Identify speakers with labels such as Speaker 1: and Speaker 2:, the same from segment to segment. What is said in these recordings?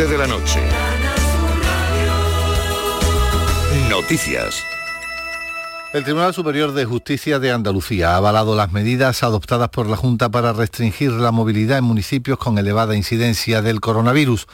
Speaker 1: 11 de la noche. Noticias.
Speaker 2: El Tribunal Superior de Justicia de Andalucía ha avalado las medidas adoptadas por la Junta para restringir la movilidad en municipios con elevada incidencia del coronavirus.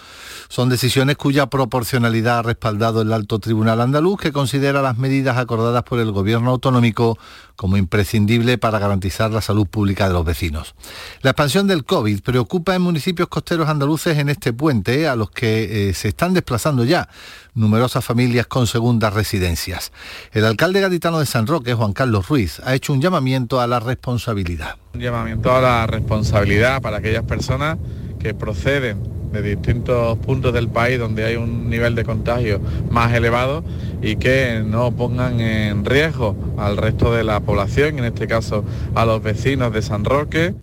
Speaker 2: Son decisiones cuya proporcionalidad ha respaldado el alto tribunal andaluz, que considera las medidas acordadas por el gobierno autonómico como imprescindible para garantizar la salud pública de los vecinos. La expansión del COVID preocupa en municipios costeros andaluces en este puente, a los que eh, se están desplazando ya numerosas familias con segundas residencias. El alcalde gaditano de San Roque, Juan Carlos Ruiz, ha hecho un llamamiento a la responsabilidad.
Speaker 3: Un llamamiento a la responsabilidad para aquellas personas que proceden de distintos puntos del país donde hay un nivel de contagio más elevado y que no pongan en riesgo al resto de la población, en este caso a los vecinos de San Roque.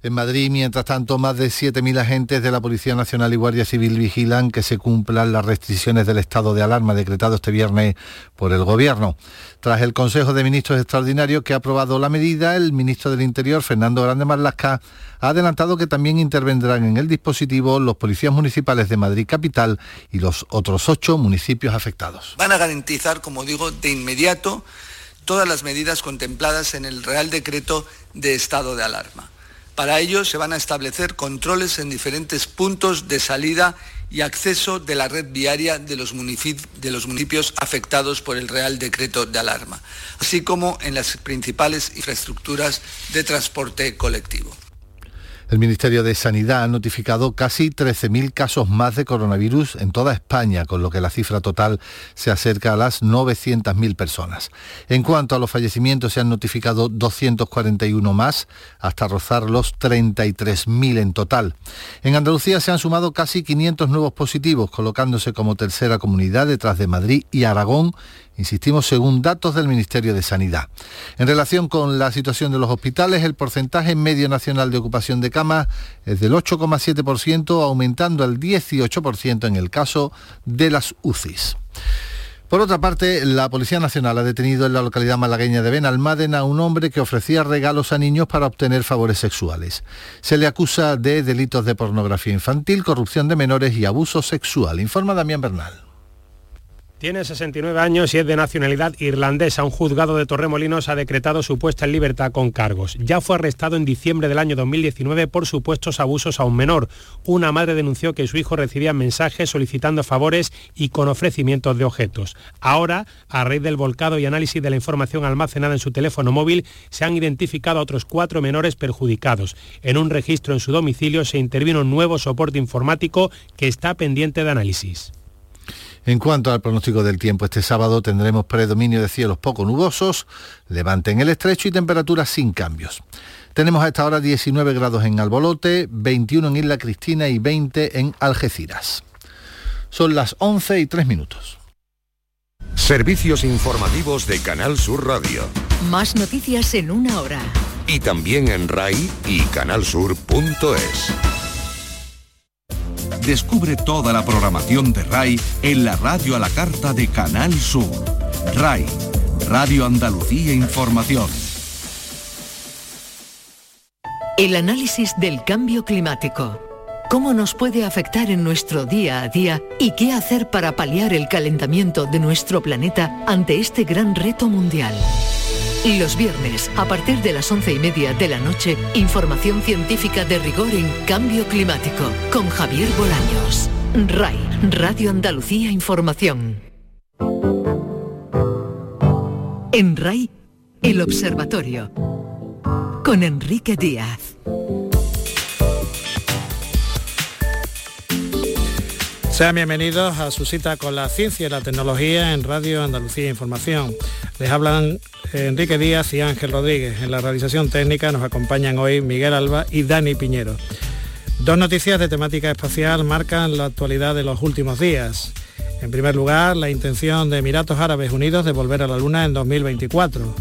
Speaker 2: En Madrid, mientras tanto, más de 7.000 agentes de la Policía Nacional y Guardia Civil vigilan que se cumplan las restricciones del estado de alarma decretado este viernes por el Gobierno. Tras el Consejo de Ministros Extraordinario que ha aprobado la medida, el ministro del Interior, Fernando Grande Marlasca, ha adelantado que también intervendrán en el dispositivo los policías municipales de Madrid Capital y los otros ocho municipios afectados.
Speaker 4: Van a garantizar, como digo, de inmediato todas las medidas contempladas en el Real Decreto de Estado de Alarma. Para ello se van a establecer controles en diferentes puntos de salida y acceso de la red viaria de los, municipios afectados por el Real Decreto de Alarma, así como en las principales infraestructuras de transporte colectivo.
Speaker 2: El Ministerio de Sanidad ha notificado casi 13.000 casos más de coronavirus en toda España, con lo que la cifra total se acerca a las 900.000 personas. En cuanto a los fallecimientos, se han notificado 241 más, hasta rozar los 33.000 en total. En Andalucía se han sumado casi 500 nuevos positivos, colocándose como tercera comunidad detrás de Madrid y Aragón insistimos, según datos del Ministerio de Sanidad. En relación con la situación de los hospitales, el porcentaje medio nacional de ocupación de camas es del 8,7%, aumentando al 18% en el caso de las UCIs. Por otra parte, la Policía Nacional ha detenido en la localidad malagueña de Benalmádena a un hombre que ofrecía regalos a niños para obtener favores sexuales. Se le acusa de delitos de pornografía infantil, corrupción de menores y abuso sexual, informa Damián Bernal.
Speaker 5: Tiene 69 años y es de nacionalidad irlandesa. Un juzgado de Torremolinos ha decretado su puesta en libertad con cargos. Ya fue arrestado en diciembre del año 2019 por supuestos abusos a un menor. Una madre denunció que su hijo recibía mensajes solicitando favores y con ofrecimientos de objetos. Ahora, a raíz del volcado y análisis de la información almacenada en su teléfono móvil, se han identificado a otros cuatro menores perjudicados. En un registro en su domicilio se intervino un nuevo soporte informático que está pendiente de análisis.
Speaker 2: En cuanto al pronóstico del tiempo, este sábado tendremos predominio de cielos poco nubosos, levante en el estrecho y temperaturas sin cambios. Tenemos a esta hora 19 grados en Albolote, 21 en Isla Cristina y 20 en Algeciras. Son las 11 y 3 minutos.
Speaker 1: Servicios informativos de Canal Sur Radio.
Speaker 6: Más noticias en una hora.
Speaker 1: Y también en RAI y canalsur.es. Descubre toda la programación de RAI en la radio a la carta de Canal Sur. RAI, Radio Andalucía Información.
Speaker 6: El análisis del cambio climático. ¿Cómo nos puede afectar en nuestro día a día y qué hacer para paliar el calentamiento de nuestro planeta ante este gran reto mundial? Los viernes, a partir de las once y media de la noche, información científica de rigor en cambio climático, con Javier Bolaños. RAI, Radio Andalucía Información. En RAI, El Observatorio, con Enrique Díaz.
Speaker 5: Sean bienvenidos a su cita con la ciencia y la tecnología en Radio Andalucía Información. Les hablan Enrique Díaz y Ángel Rodríguez. En la realización técnica nos acompañan hoy Miguel Alba y Dani Piñero. Dos noticias de temática espacial marcan la actualidad de los últimos días. En primer lugar, la intención de Emiratos Árabes Unidos de volver a la Luna en 2024.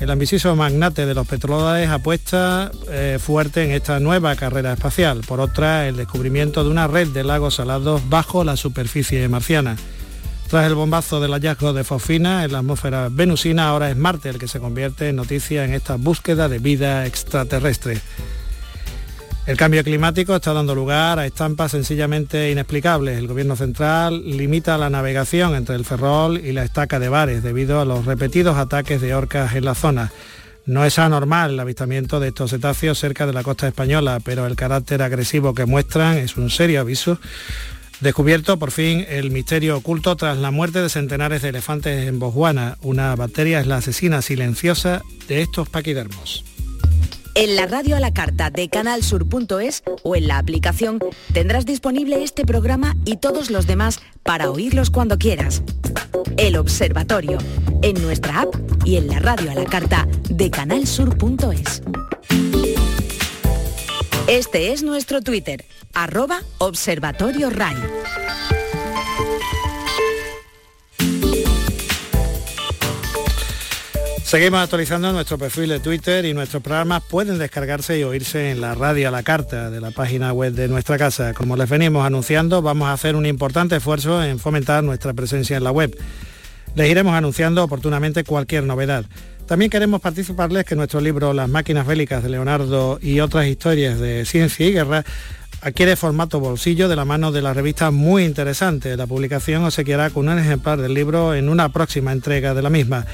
Speaker 5: El ambicioso magnate de los petrodólares apuesta eh, fuerte en esta nueva carrera espacial. Por otra, el descubrimiento de una red de lagos salados bajo la superficie marciana. Tras el bombazo del hallazgo de fosfina en la atmósfera venusina, ahora es Marte el que se convierte en noticia en esta búsqueda de vida extraterrestre. El cambio climático está dando lugar a estampas sencillamente inexplicables. El gobierno central limita la navegación entre el Ferrol y la estaca de Bares debido a los repetidos ataques de orcas en la zona. No es anormal el avistamiento de estos cetáceos cerca de la costa española, pero el carácter agresivo que muestran es un serio aviso. Descubierto por fin el misterio oculto tras la muerte de centenares de elefantes en Botswana. Una bacteria es la asesina silenciosa de estos paquidermos.
Speaker 7: En la radio a la carta de canalsur.es o en la aplicación tendrás disponible este programa y todos los demás para oírlos cuando quieras. El Observatorio, en nuestra app y en la radio a la carta de canalsur.es. Este es nuestro Twitter, arroba Observatorio RAI.
Speaker 5: Seguimos actualizando nuestro perfil de Twitter y nuestros programas pueden descargarse y oírse en la radio a la carta de la página web de nuestra casa. Como les venimos anunciando, vamos a hacer un importante esfuerzo en fomentar nuestra presencia en la web. Les iremos anunciando oportunamente cualquier novedad. También queremos participarles que nuestro libro Las máquinas bélicas de Leonardo y otras historias de ciencia y guerra adquiere formato bolsillo de la mano de la revista Muy Interesante. La publicación obsequiará con un ejemplar del libro en una próxima entrega de la misma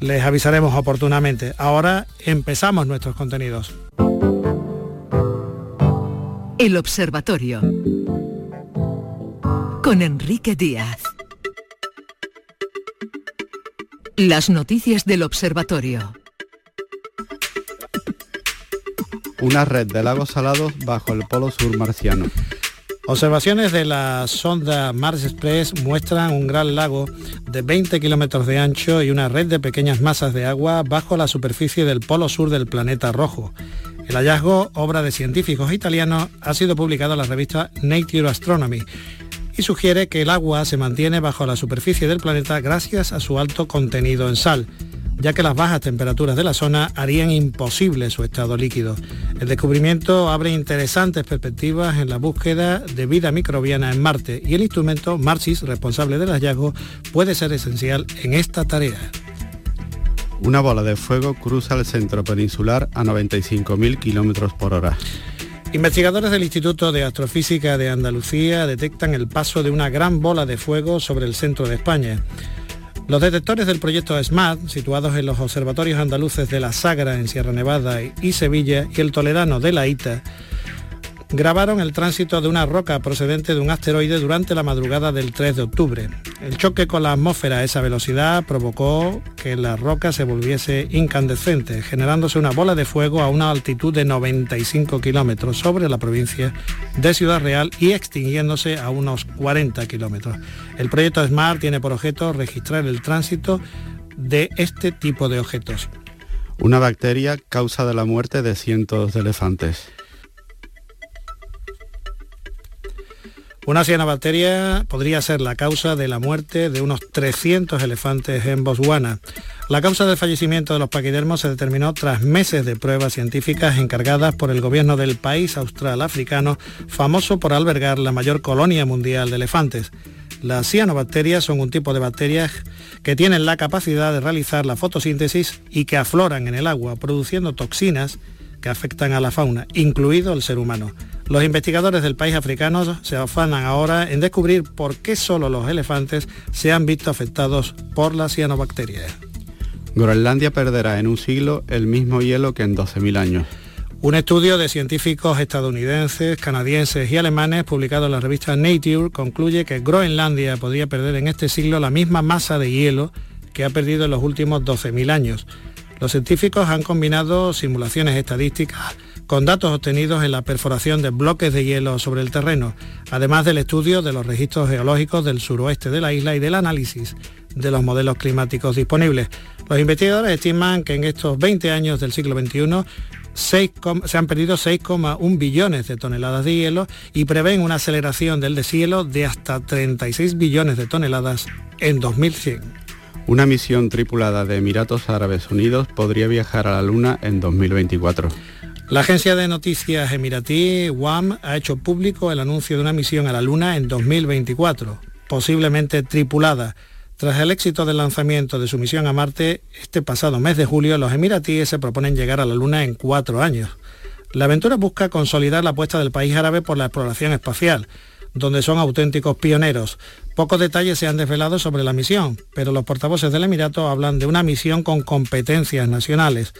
Speaker 5: les avisaremos oportunamente. Ahora empezamos nuestros contenidos.
Speaker 6: El Observatorio. Con Enrique Díaz. Las noticias del Observatorio.
Speaker 8: Una red de lagos salados bajo el polo sur marciano.
Speaker 5: Observaciones de la sonda Mars Express muestran un gran lago de 20 kilómetros de ancho y una red de pequeñas masas de agua bajo la superficie del polo sur del planeta rojo. El hallazgo, obra de científicos italianos, ha sido publicado en la revista Nature Astronomy y sugiere que el agua se mantiene bajo la superficie del planeta gracias a su alto contenido en sal ya que las bajas temperaturas de la zona harían imposible su estado líquido. El descubrimiento abre interesantes perspectivas en la búsqueda de vida microbiana en Marte y el instrumento Marsis, responsable del hallazgo, puede ser esencial en esta tarea.
Speaker 8: Una bola de fuego cruza el centro peninsular a 95.000 kilómetros por hora.
Speaker 5: Investigadores del Instituto de Astrofísica de Andalucía detectan el paso de una gran bola de fuego sobre el centro de España. Los detectores del proyecto SMART, situados en los observatorios andaluces de La Sagra en Sierra Nevada y Sevilla y el toledano de La Ita, grabaron el tránsito de una roca procedente de un asteroide durante la madrugada del 3 de octubre. El choque con la atmósfera a esa velocidad provocó que la roca se volviese incandescente, generándose una bola de fuego a una altitud de 95 kilómetros sobre la provincia de Ciudad Real y extinguiéndose a unos 40 kilómetros. El proyecto SMART tiene por objeto registrar el tránsito de este tipo de objetos.
Speaker 8: Una bacteria causa de la muerte de cientos de elefantes.
Speaker 5: Una cianobacteria podría ser la causa de la muerte de unos 300 elefantes en Botswana. La causa del fallecimiento de los paquidermos se determinó tras meses de pruebas científicas encargadas por el gobierno del país austral africano, famoso por albergar la mayor colonia mundial de elefantes. Las cianobacterias son un tipo de bacterias que tienen la capacidad de realizar la fotosíntesis y que afloran en el agua, produciendo toxinas que afectan a la fauna, incluido el ser humano. Los investigadores del país africano se afanan ahora en descubrir por qué solo los elefantes se han visto afectados por la cianobacteria.
Speaker 8: Groenlandia perderá en un siglo el mismo hielo que en 12.000 años.
Speaker 5: Un estudio de científicos estadounidenses, canadienses y alemanes publicado en la revista Nature concluye que Groenlandia podría perder en este siglo la misma masa de hielo que ha perdido en los últimos 12.000 años. Los científicos han combinado simulaciones estadísticas con datos obtenidos en la perforación de bloques de hielo sobre el terreno, además del estudio de los registros geológicos del suroeste de la isla y del análisis de los modelos climáticos disponibles. Los investigadores estiman que en estos 20 años del siglo XXI se han perdido 6,1 billones de toneladas de hielo y prevén una aceleración del deshielo de hasta 36 billones de toneladas en 2100.
Speaker 8: Una misión tripulada de Emiratos Árabes Unidos podría viajar a la Luna en 2024.
Speaker 5: La agencia de noticias emiratí WAM ha hecho público el anuncio de una misión a la Luna en 2024, posiblemente tripulada. Tras el éxito del lanzamiento de su misión a Marte, este pasado mes de julio los emiratíes se proponen llegar a la Luna en cuatro años. La aventura busca consolidar la apuesta del país árabe por la exploración espacial, donde son auténticos pioneros. Pocos detalles se han desvelado sobre la misión, pero los portavoces del Emirato hablan de una misión con competencias nacionales.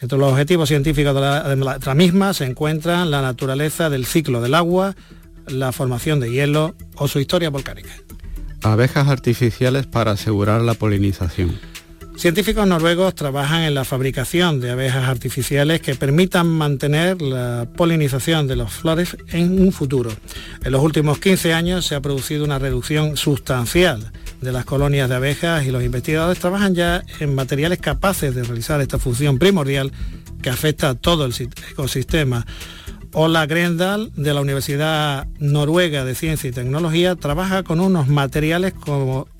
Speaker 5: Entre los objetivos científicos de la, misma se encuentran la naturaleza del ciclo del agua, la formación de hielo o su historia volcánica.
Speaker 8: Abejas artificiales para asegurar la polinización.
Speaker 5: Científicos noruegos trabajan en la fabricación de abejas artificiales que permitan mantener la polinización de las flores en un futuro. En los últimos 15 años se ha producido una reducción sustancial de las colonias de abejas y los investigadores trabajan ya en materiales capaces de realizar esta función primordial que afecta a todo el ecosistema. Ola Grendal, de la Universidad Noruega de Ciencia y Tecnología, trabaja con unos materiales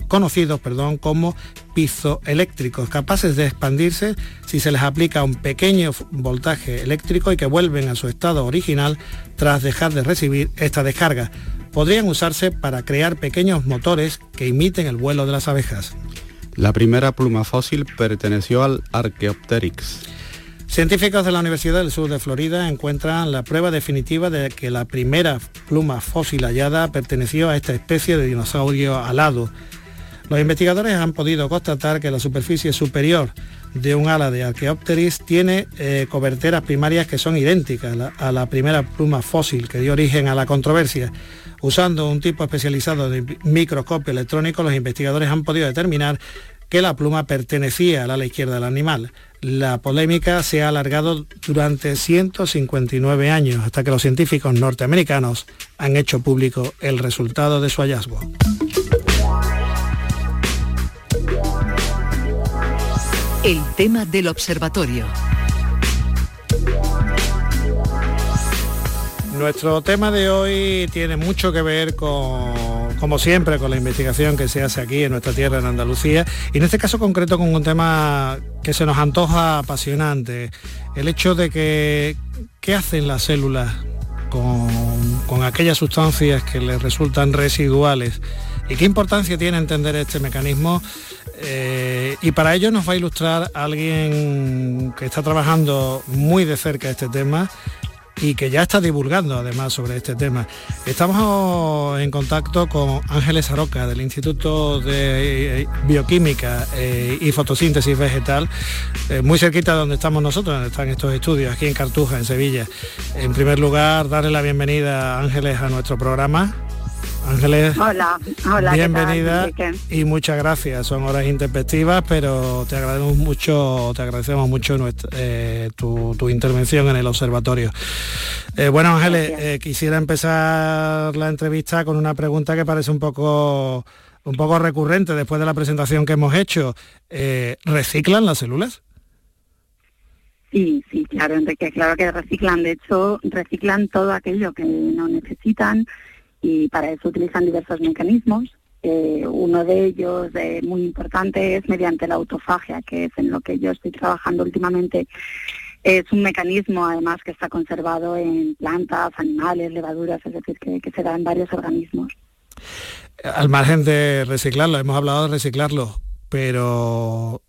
Speaker 5: conocidos perdón, como pizoeléctricos, capaces de expandirse si se les aplica un pequeño voltaje eléctrico y que vuelven a su estado original tras dejar de recibir esta descarga podrían usarse para crear pequeños motores que imiten el vuelo de las abejas.
Speaker 8: La primera pluma fósil perteneció al Archaeopteryx.
Speaker 5: Científicos de la Universidad del Sur de Florida encuentran la prueba definitiva de que la primera pluma fósil hallada perteneció a esta especie de dinosaurio alado. Los investigadores han podido constatar que la superficie superior de un ala de Archaeopteryx tiene eh, coberteras primarias que son idénticas a la primera pluma fósil que dio origen a la controversia. Usando un tipo especializado de microscopio electrónico, los investigadores han podido determinar que la pluma pertenecía al ala izquierda del animal. La polémica se ha alargado durante 159 años hasta que los científicos norteamericanos han hecho público el resultado de su hallazgo.
Speaker 6: El tema del observatorio.
Speaker 5: Nuestro tema de hoy tiene mucho que ver con, como siempre, con la investigación que se hace aquí en nuestra tierra, en Andalucía, y en este caso concreto con un tema que se nos antoja apasionante, el hecho de que, ¿qué hacen las células con, aquellas sustancias que les resultan residuales? ¿Y qué importancia tiene entender este mecanismo? Eh, y para ello nos va a ilustrar alguien que está trabajando muy de cerca este tema y que ya está divulgando además sobre este tema. Estamos en contacto con Ángeles Aroca del Instituto de Bioquímica eh, y Fotosíntesis Vegetal, eh, muy cerquita de donde estamos nosotros, donde están estos estudios, aquí en Cartuja, en Sevilla. En primer lugar, darle la bienvenida a Ángeles a nuestro programa. Ángeles,
Speaker 9: hola, hola,
Speaker 5: bienvenida y muchas gracias. Son horas intempestivas, pero te agradecemos mucho, te agradecemos mucho eh, tu, intervención en el observatorio. Eh, bueno, Ángeles, eh, quisiera empezar la entrevista con una pregunta que parece un poco un poco recurrente después de la presentación que hemos hecho. ¿Reciclan las células?
Speaker 9: Sí, sí, claro, Enrique, claro que reciclan. De hecho, reciclan todo aquello que no necesitan y para eso utilizan diversos mecanismos. Eh, uno de ellos eh, muy importante es mediante la autofagia, que es en lo que yo estoy trabajando últimamente. Es un mecanismo además que está conservado en plantas, animales, levaduras, es decir, que, se da en varios organismos.
Speaker 5: Al margen de reciclarlo, hemos hablado de reciclarlo, pero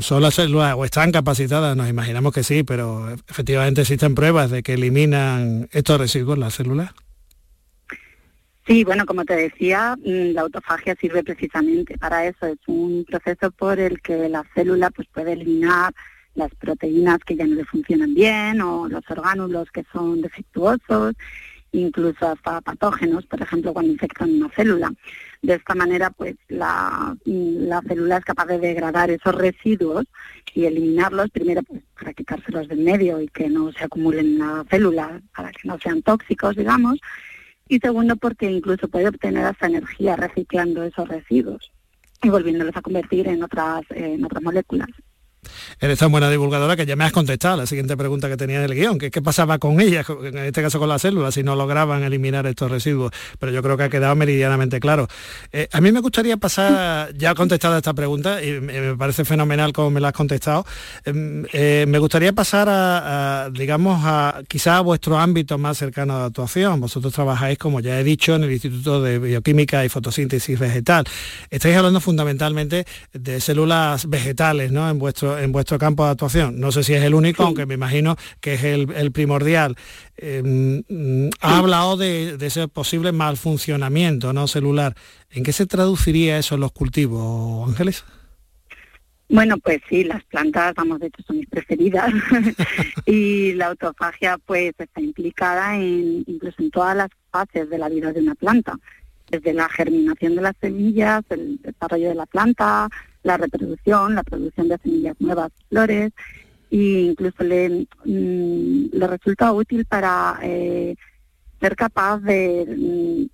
Speaker 5: ¿son las células o están capacitadas? Nos imaginamos que sí, pero efectivamente existen pruebas de que eliminan estos residuos las células.
Speaker 9: Sí, bueno, como te decía, mm, la autofagia sirve precisamente para eso. Es un proceso por el que la célula pues, puede eliminar las proteínas que ya no le funcionan bien o los orgánulos que son defectuosos, incluso hasta patógenos, por ejemplo, cuando infectan una célula. De esta manera, pues la, mm, la célula es capaz de degradar esos residuos y eliminarlos, primero pues, para quitárselos del medio y que no se acumulen en la célula, para que no sean tóxicos, digamos, y segundo porque incluso puede obtener hasta energía reciclando esos residuos y volviéndolos a convertir en otras, en otras moléculas.
Speaker 5: Eres tan buena divulgadora que ya me has contestado la siguiente pregunta que tenía en el guion, que qué pasaba con ellas, en este caso con las células, si no lograban eliminar estos residuos. Pero yo creo que ha quedado meridianamente claro. Eh, a mí me gustaría pasar, ya he contestado esta pregunta y me parece fenomenal como me la has contestado, em, eh, me gustaría pasar a, digamos, a quizá a vuestro ámbito más cercano de actuación. Vosotros trabajáis, como ya he dicho, en el Instituto de Bioquímica y Fotosíntesis Vegetal. Estáis hablando fundamentalmente de células vegetales, ¿no? En vuestro en vuestro campo de actuación. No sé si es el único, aunque me imagino que es el, primordial. Em, ha hablado de, ese posible mal funcionamiento ¿no? celular. ¿En qué se traduciría eso en los cultivos, Ángeles?
Speaker 9: Bueno, pues sí, las plantas, vamos, de hecho son mis preferidas y la autofagia pues está implicada en incluso en todas las fases de la vida de una planta, desde la germinación de las semillas, el desarrollo de la planta, la reproducción, la producción de semillas nuevas, flores, e incluso le, mm, le resulta útil para eh, ser capaz mm,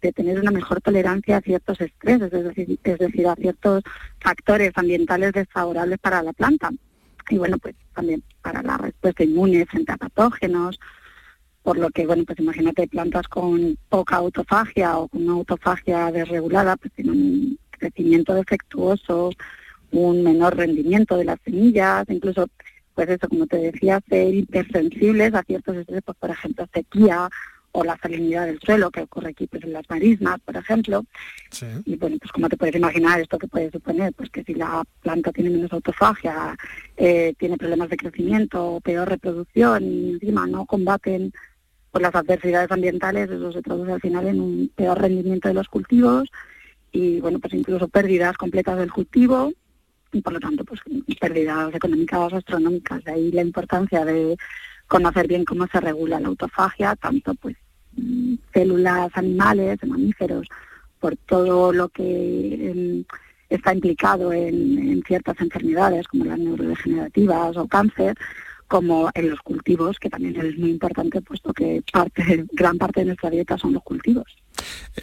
Speaker 9: de, tener una mejor tolerancia a ciertos estreses, es decir, es decir, a ciertos factores ambientales desfavorables para la planta. Y bueno, pues también para la respuesta inmune frente a patógenos, por lo que, bueno, pues imagínate plantas con poca autofagia o con una autofagia desregulada, pues tienen un crecimiento defectuoso, un menor rendimiento de las semillas, incluso, pues eso, como te decía, ser hipersensibles a ciertos estreses, pues, por ejemplo, sequía o la salinidad del suelo, que ocurre aquí pues, en las marismas, por ejemplo. Y bueno, pues como te puedes imaginar, esto que puede suponer, pues que si la planta tiene menos autofagia, eh, tiene problemas de crecimiento, peor reproducción y encima no combaten pues, las adversidades ambientales, eso se traduce al final en un peor rendimiento de los cultivos y bueno, pues incluso pérdidas completas del cultivo y por lo tanto pues pérdidas económicas astronómicas. De ahí la importancia de conocer bien cómo se regula la autofagia, tanto pues mm, células animales, mamíferos, por todo lo que em, está implicado en, ciertas enfermedades como las neurodegenerativas o cáncer, como en los cultivos, que también es muy importante, puesto que parte, gran parte de nuestra dieta son los cultivos.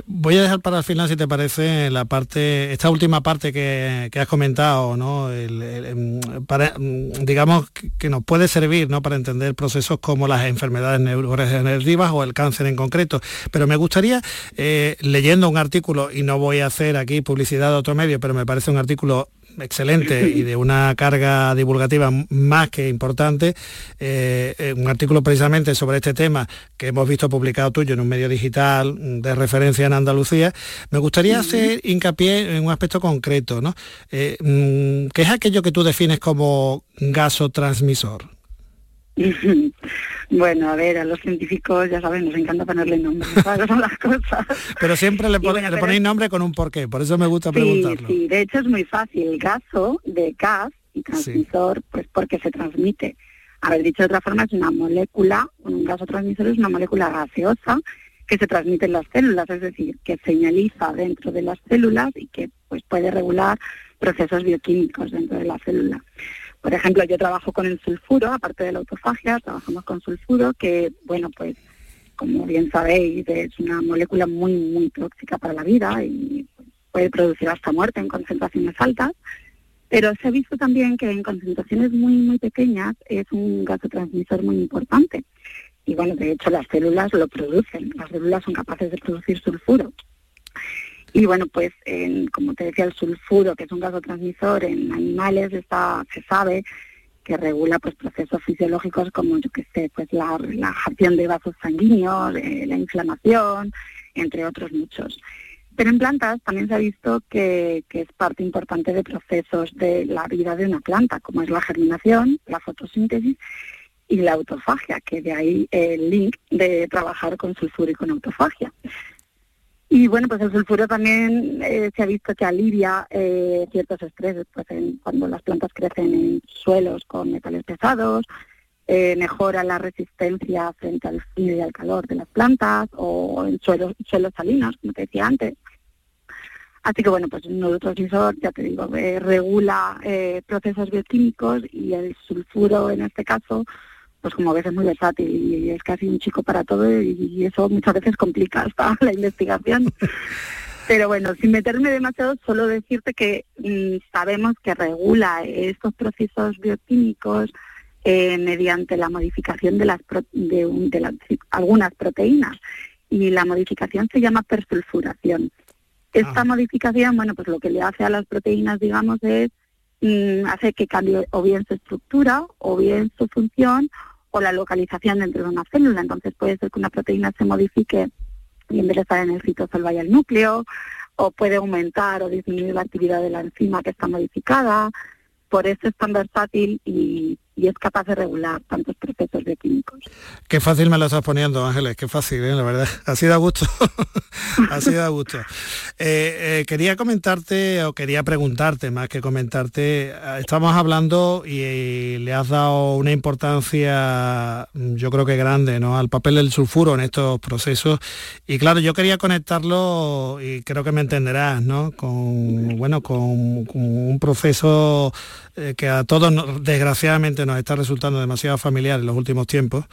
Speaker 5: Voy a dejar para el final, si te parece, la parte, esta última parte que, has comentado, ¿no? Em, mm, digamos que nos puede servir ¿no? para entender procesos como las enfermedades neurodegenerativas o el cáncer en concreto. Pero me gustaría, eh, leyendo un artículo, y no voy a hacer aquí publicidad de otro medio, pero me parece un artículo excelente y de una carga divulgativa más que importante, eh, eh, un artículo precisamente sobre este tema que hemos visto publicado tuyo en un medio digital de referencia en Andalucía, me gustaría hacer hincapié en un aspecto concreto, ¿no? Eh, mm, ¿Qué es aquello que tú defines como gasotransmisor?
Speaker 9: Bueno, a ver, a los científicos, ya saben, nos encanta ponerle nombre, son las cosas.
Speaker 5: Pero siempre le, ponéis nombre con un porqué, por eso me gusta preguntarlo.
Speaker 9: Sí, de hecho es muy fácil. Gaso, de gas, y transmisor, pues porque se transmite. A ver, dicho de otra forma, es una molécula, un gasotransmisor es una molécula gaseosa que se transmite en las células, es decir, que señaliza dentro de las células y que pues puede regular procesos bioquímicos dentro de la célula. Por ejemplo, yo trabajo con el sulfuro, aparte de la autofagia, trabajamos con sulfuro, que, bueno, pues, como bien sabéis, es una molécula muy, muy tóxica para la vida y puede producir hasta muerte en concentraciones altas. Pero se ha visto también que en concentraciones muy, muy pequeñas es un gasotransmisor muy importante. Y bueno, de hecho las células lo producen, las células son capaces de producir sulfuro. Y bueno, pues como te decía, el sulfuro, que es un gasotransmisor en animales, está, se sabe que regula pues procesos fisiológicos como yo que sé, pues la relajación de vasos sanguíneos, eh, la inflamación, entre otros muchos. Pero en plantas también se ha visto que, que, es parte importante de procesos de la vida de una planta, como es la germinación, la fotosíntesis y la autofagia, que de ahí el link de trabajar con sulfuro y con autofagia. Y bueno, pues el sulfuro también eh, se ha visto que alivia eh, ciertos estreses, pues cuando las plantas crecen en suelos con metales pesados, eh, mejora la resistencia frente al frío y al calor de las plantas o en suelos, suelos salinos, como te decía antes. Así que bueno, pues un neurotransmisor, ya te digo, regula procesos bioquímicos y el sulfuro en este caso pues como ves es muy versátil y es casi un chico para todo y eso muchas veces complica hasta la investigación. Pero bueno, sin meterme demasiado, solo decirte que mm, sabemos que regula estos procesos bioquímicos eh, mediante la modificación de, las de, algunas proteínas y la modificación se llama persulfuración. Esta ah. modificación, bueno, pues lo que le hace a las proteínas, digamos, es mm, hace que cambie o bien su estructura o bien su función o la localización dentro de una célula. Entonces puede ser que una proteína se modifique y en vez de estar en el citosol vaya al núcleo, o puede aumentar o disminuir la actividad de la enzima que está modificada, por eso es tan versátil y, y es capaz de regular tantos procesos bioquímicos.
Speaker 5: Qué fácil me lo estás poniendo, Ángeles, qué fácil, ¿eh? la verdad. Así da gusto, así da gusto. Eh, eh, quería comentarte, o quería preguntarte más que comentarte, estamos hablando y, le has dado una importancia, yo creo que grande, ¿no? Al papel del sulfuro en estos procesos. Y claro, yo quería conectarlo, y creo que me entenderás, ¿no? Con, bueno, con un proceso que a todos, desgraciadamente, nos está resultando demasiado familiar en los últimos tiempos,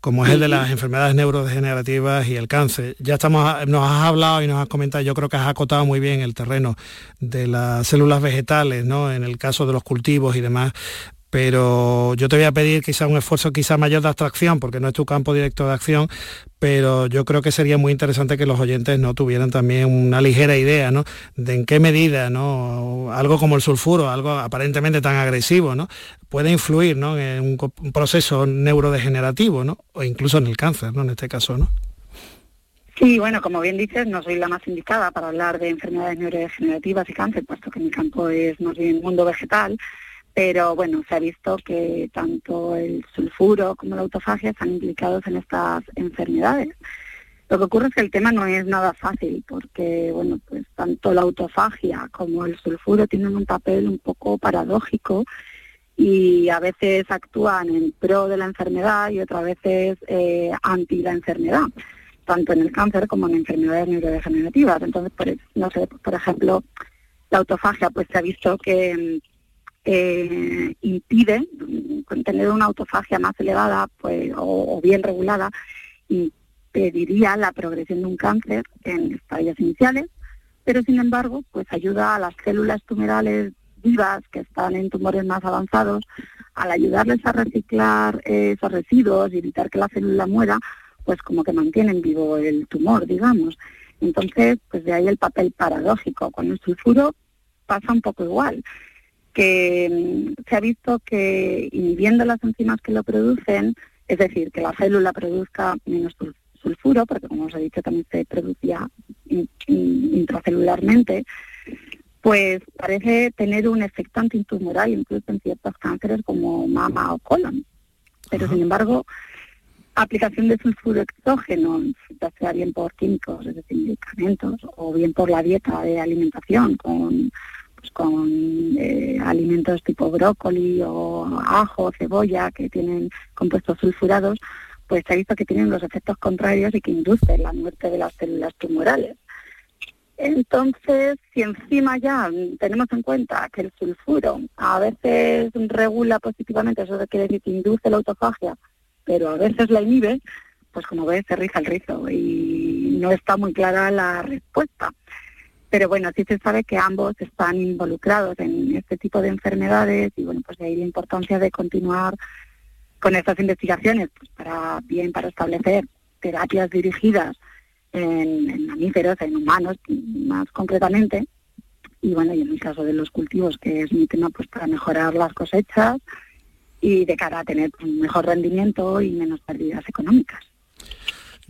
Speaker 5: como es el de las enfermedades neurodegenerativas y el cáncer. Ya estamos, nos has hablado y nos has comentado, yo creo que has acotado muy bien el terreno de las células vegetales, ¿no? En el caso de los cultivos y demás, pero yo te voy a pedir quizá un esfuerzo quizá mayor de abstracción, porque no es tu campo directo de acción, pero yo creo que sería muy interesante que los oyentes no tuvieran también una ligera idea ¿no? de en qué medida ¿no? algo como el sulfuro, algo aparentemente tan agresivo, ¿no? puede influir ¿no? en un, proceso neurodegenerativo ¿no? o incluso en el cáncer, ¿no? en este caso. ¿no?
Speaker 9: Sí, bueno, como bien dices, no soy la más indicada para hablar de enfermedades neurodegenerativas y cáncer, puesto que mi campo es más bien mundo vegetal, pero bueno, se ha visto que tanto el sulfuro como la autofagia están implicados en estas enfermedades. Lo que ocurre es que el tema no es nada fácil porque, bueno, pues tanto la autofagia como el sulfuro tienen un papel un poco paradójico y a veces actúan en pro de la enfermedad y otras veces eh, anti la enfermedad, tanto en el cáncer como en enfermedades neurodegenerativas. Entonces, por, no sé, por ejemplo, la autofagia, pues se ha visto que eh, impide tener una autofagia más elevada pues, o, bien regulada, impediría la progresión de un cáncer en estadios iniciales, pero sin embargo, pues ayuda a las células tumorales vivas que están en tumores más avanzados, al ayudarles a reciclar esos residuos y evitar que la célula muera, pues como que mantienen vivo el tumor, digamos. Entonces, pues de ahí el papel paradójico. Con el sulfuro pasa un poco igual que mm, se ha visto que inhibiendo las enzimas que lo producen, es decir, que la célula produzca menos sulfuro, porque como os he dicho también se producía intracelularmente, pues parece tener un efecto antitumoral incluso en ciertos cánceres como mama o colon. Pero sin embargo, aplicación de sulfuro exógeno, ya sea bien por químicos, es decir, medicamentos, o bien por la dieta de alimentación con pues, con eh, alimentos tipo brócoli o ajo, cebolla, que tienen compuestos sulfurados, pues se ha visto que tienen los efectos contrarios y que inducen la muerte de las células tumorales. Entonces, si encima ya tenemos en cuenta que el sulfuro a veces regula positivamente, eso quiere decir que induce la autofagia, pero a veces la inhibe, pues como ves se riza el rizo y no está muy clara la respuesta. Pero bueno, sí se sabe que ambos están involucrados en este tipo de enfermedades y bueno, pues de ahí la importancia de continuar con estas investigaciones, pues para bien para establecer terapias dirigidas en, mamíferos, en humanos más concretamente, y bueno, y en el caso de los cultivos, que es mi tema, pues para mejorar las cosechas y de cara a tener un mejor rendimiento y menos pérdidas económicas.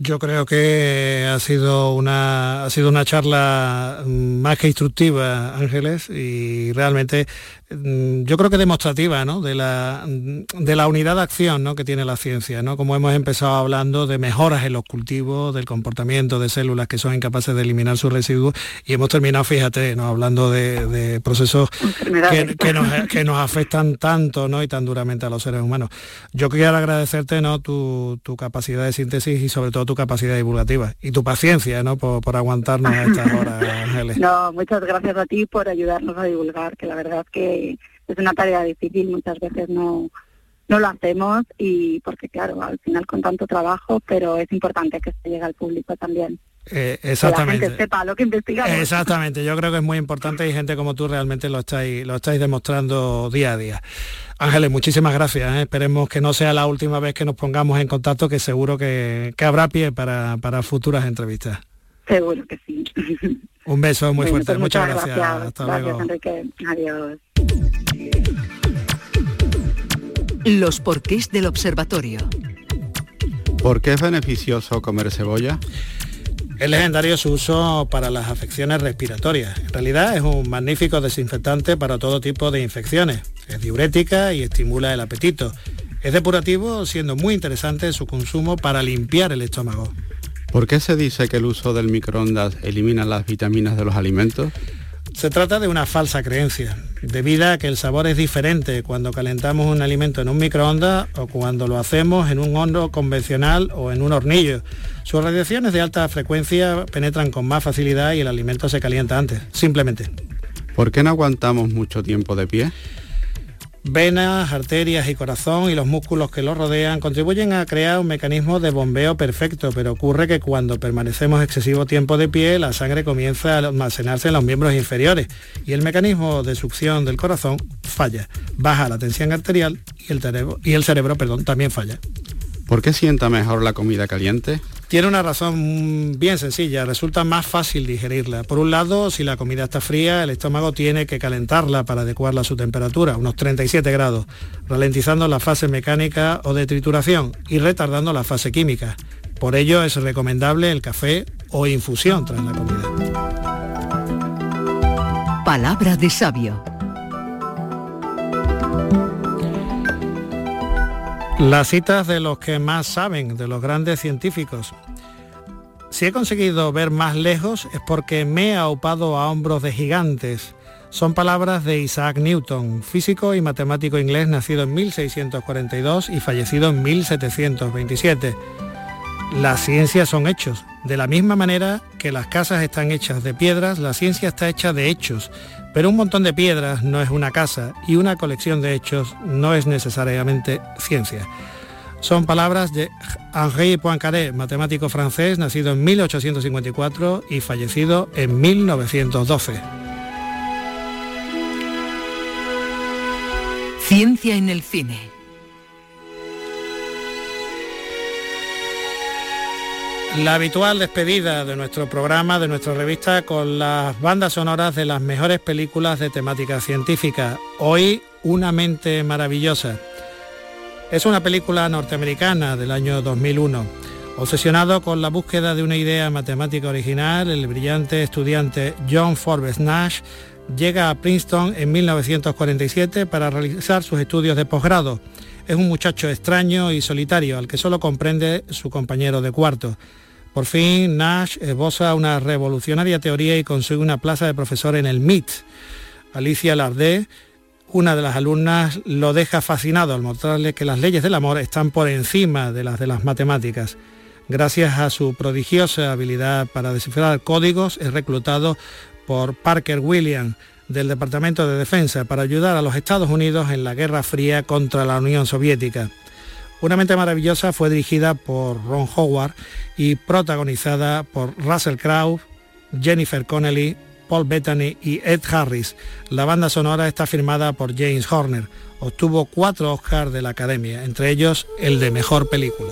Speaker 5: Yo creo que ha sido una, ha sido una charla más que instructiva, Ángeles, y realmente Mm, yo creo que demostrativa ¿no? de, la, de la unidad de acción ¿no? que tiene la ciencia, ¿no? como hemos empezado hablando de mejoras en los cultivos, del comportamiento de células que son incapaces de eliminar sus residuos y hemos terminado, fíjate, ¿no? hablando de, procesos que, nos, que, nos, afectan tanto ¿no? y tan duramente a los seres humanos. Yo quiero agradecerte ¿no? tu, tu capacidad de síntesis y sobre todo tu capacidad divulgativa y tu paciencia ¿no? por, por aguantarnos a estas horas, Ángeles.
Speaker 9: No, muchas gracias a ti por ayudarnos a divulgar, que la verdad es que es una tarea difícil, muchas veces no, no lo hacemos y porque claro, al final con tanto trabajo, pero es importante que se llegue al público también.
Speaker 5: Eh, exactamente.
Speaker 9: Que la gente sepa lo que investigamos.
Speaker 5: Exactamente, yo creo que es muy importante y gente como tú realmente lo estáis, lo estáis demostrando día a día. Ángeles, muchísimas gracias. ¿eh? Esperemos que no sea la última vez que nos pongamos en contacto, que seguro que, habrá pie para, para futuras entrevistas.
Speaker 9: Seguro que sí.
Speaker 5: Un beso muy fuerte. Pues muchas, gracias. Hasta
Speaker 9: luego. Enrique. Adiós.
Speaker 6: Los porqués del observatorio.
Speaker 8: ¿Por qué es beneficioso comer cebolla?
Speaker 5: Es legendario su uso para las afecciones respiratorias. En realidad es un magnífico desinfectante para todo tipo de infecciones. Es diurética y estimula el apetito. Es depurativo, siendo muy interesante su consumo para limpiar el estómago.
Speaker 8: ¿Por qué se dice que el uso del microondas elimina las vitaminas de los alimentos?
Speaker 5: Se trata de una falsa creencia, debido a que el sabor es diferente cuando calentamos un alimento en un microondas o cuando lo hacemos en un horno convencional o en un hornillo. Sus radiaciones de alta frecuencia penetran con más facilidad y el alimento se calienta antes, simplemente.
Speaker 8: ¿Por qué no aguantamos mucho tiempo de pie?
Speaker 5: Venas, arterias y corazón y los músculos que los rodean contribuyen a crear un mecanismo de bombeo perfecto, pero ocurre que cuando permanecemos excesivo tiempo de pie, la sangre comienza a almacenarse en los miembros inferiores y el mecanismo de succión del corazón falla. Baja la tensión arterial y el cerebro, y el cerebro perdón, también falla.
Speaker 8: ¿Por qué sienta mejor la comida caliente?
Speaker 5: Tiene una razón bien sencilla, resulta más fácil digerirla. Por un lado, si la comida está fría, el estómago tiene que calentarla para adecuarla a su temperatura, unos 37 grados, ralentizando la fase mecánica o de trituración y retardando la fase química. Por ello es recomendable el café o infusión tras la comida.
Speaker 6: Palabra de sabio.
Speaker 5: Las citas de los que más saben, de los grandes científicos. Si he conseguido ver más lejos es porque me he aupado a hombros de gigantes. Son palabras de Isaac Newton, físico y matemático inglés nacido en 1642 y fallecido en 1727. Las ciencias son hechos. De la misma manera que las casas están hechas de piedras, la ciencia está hecha de hechos. Pero un montón de piedras no es una casa y una colección de hechos no es necesariamente ciencia. Son palabras de Henri Poincaré, matemático francés, nacido en 1854 y fallecido en 1912.
Speaker 6: Ciencia en el cine.
Speaker 5: La habitual despedida de nuestro programa, de nuestra revista, con las bandas sonoras de las mejores películas de temática científica. Hoy, Una mente maravillosa. Es una película norteamericana del año 2001. Obsesionado con la búsqueda de una idea matemática original, el brillante estudiante John Forbes Nash llega a Princeton en 1947 para realizar sus estudios de posgrado. Es un muchacho extraño y solitario al que solo comprende su compañero de cuarto. Por fin, Nash esboza una revolucionaria teoría y consigue una plaza de profesor en el MIT. Alicia Lardé, una de las alumnas, lo deja fascinado al mostrarle que las leyes del amor están por encima de las de las matemáticas. Gracias a su prodigiosa habilidad para descifrar códigos, es reclutado por Parker Williams del Departamento de Defensa para ayudar a los Estados Unidos en la Guerra Fría contra la Unión Soviética. Una mente maravillosa fue dirigida por Ron Howard y protagonizada por Russell Crowe, Jennifer Connelly, Paul Bettany y Ed Harris. La banda sonora está firmada por James Horner. Obtuvo cuatro Oscars de la Academia, entre ellos el de Mejor Película.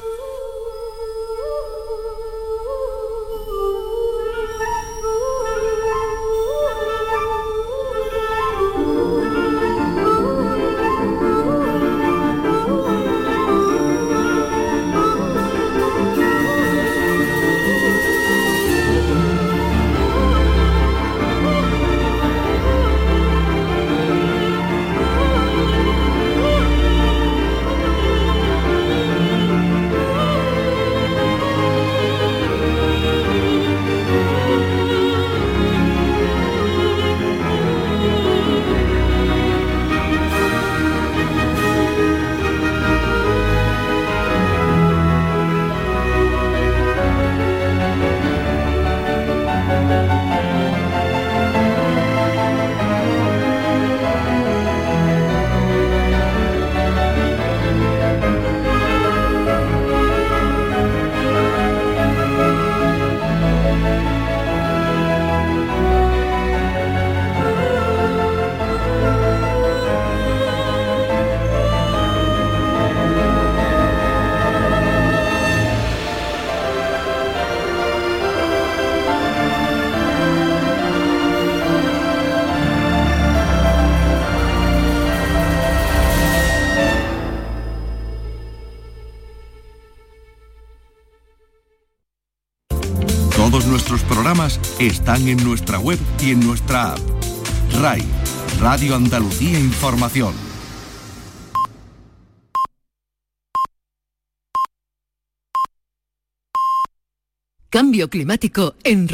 Speaker 1: Están en nuestra web y en nuestra app. RAI, Radio Andalucía Información.
Speaker 6: Cambio climático en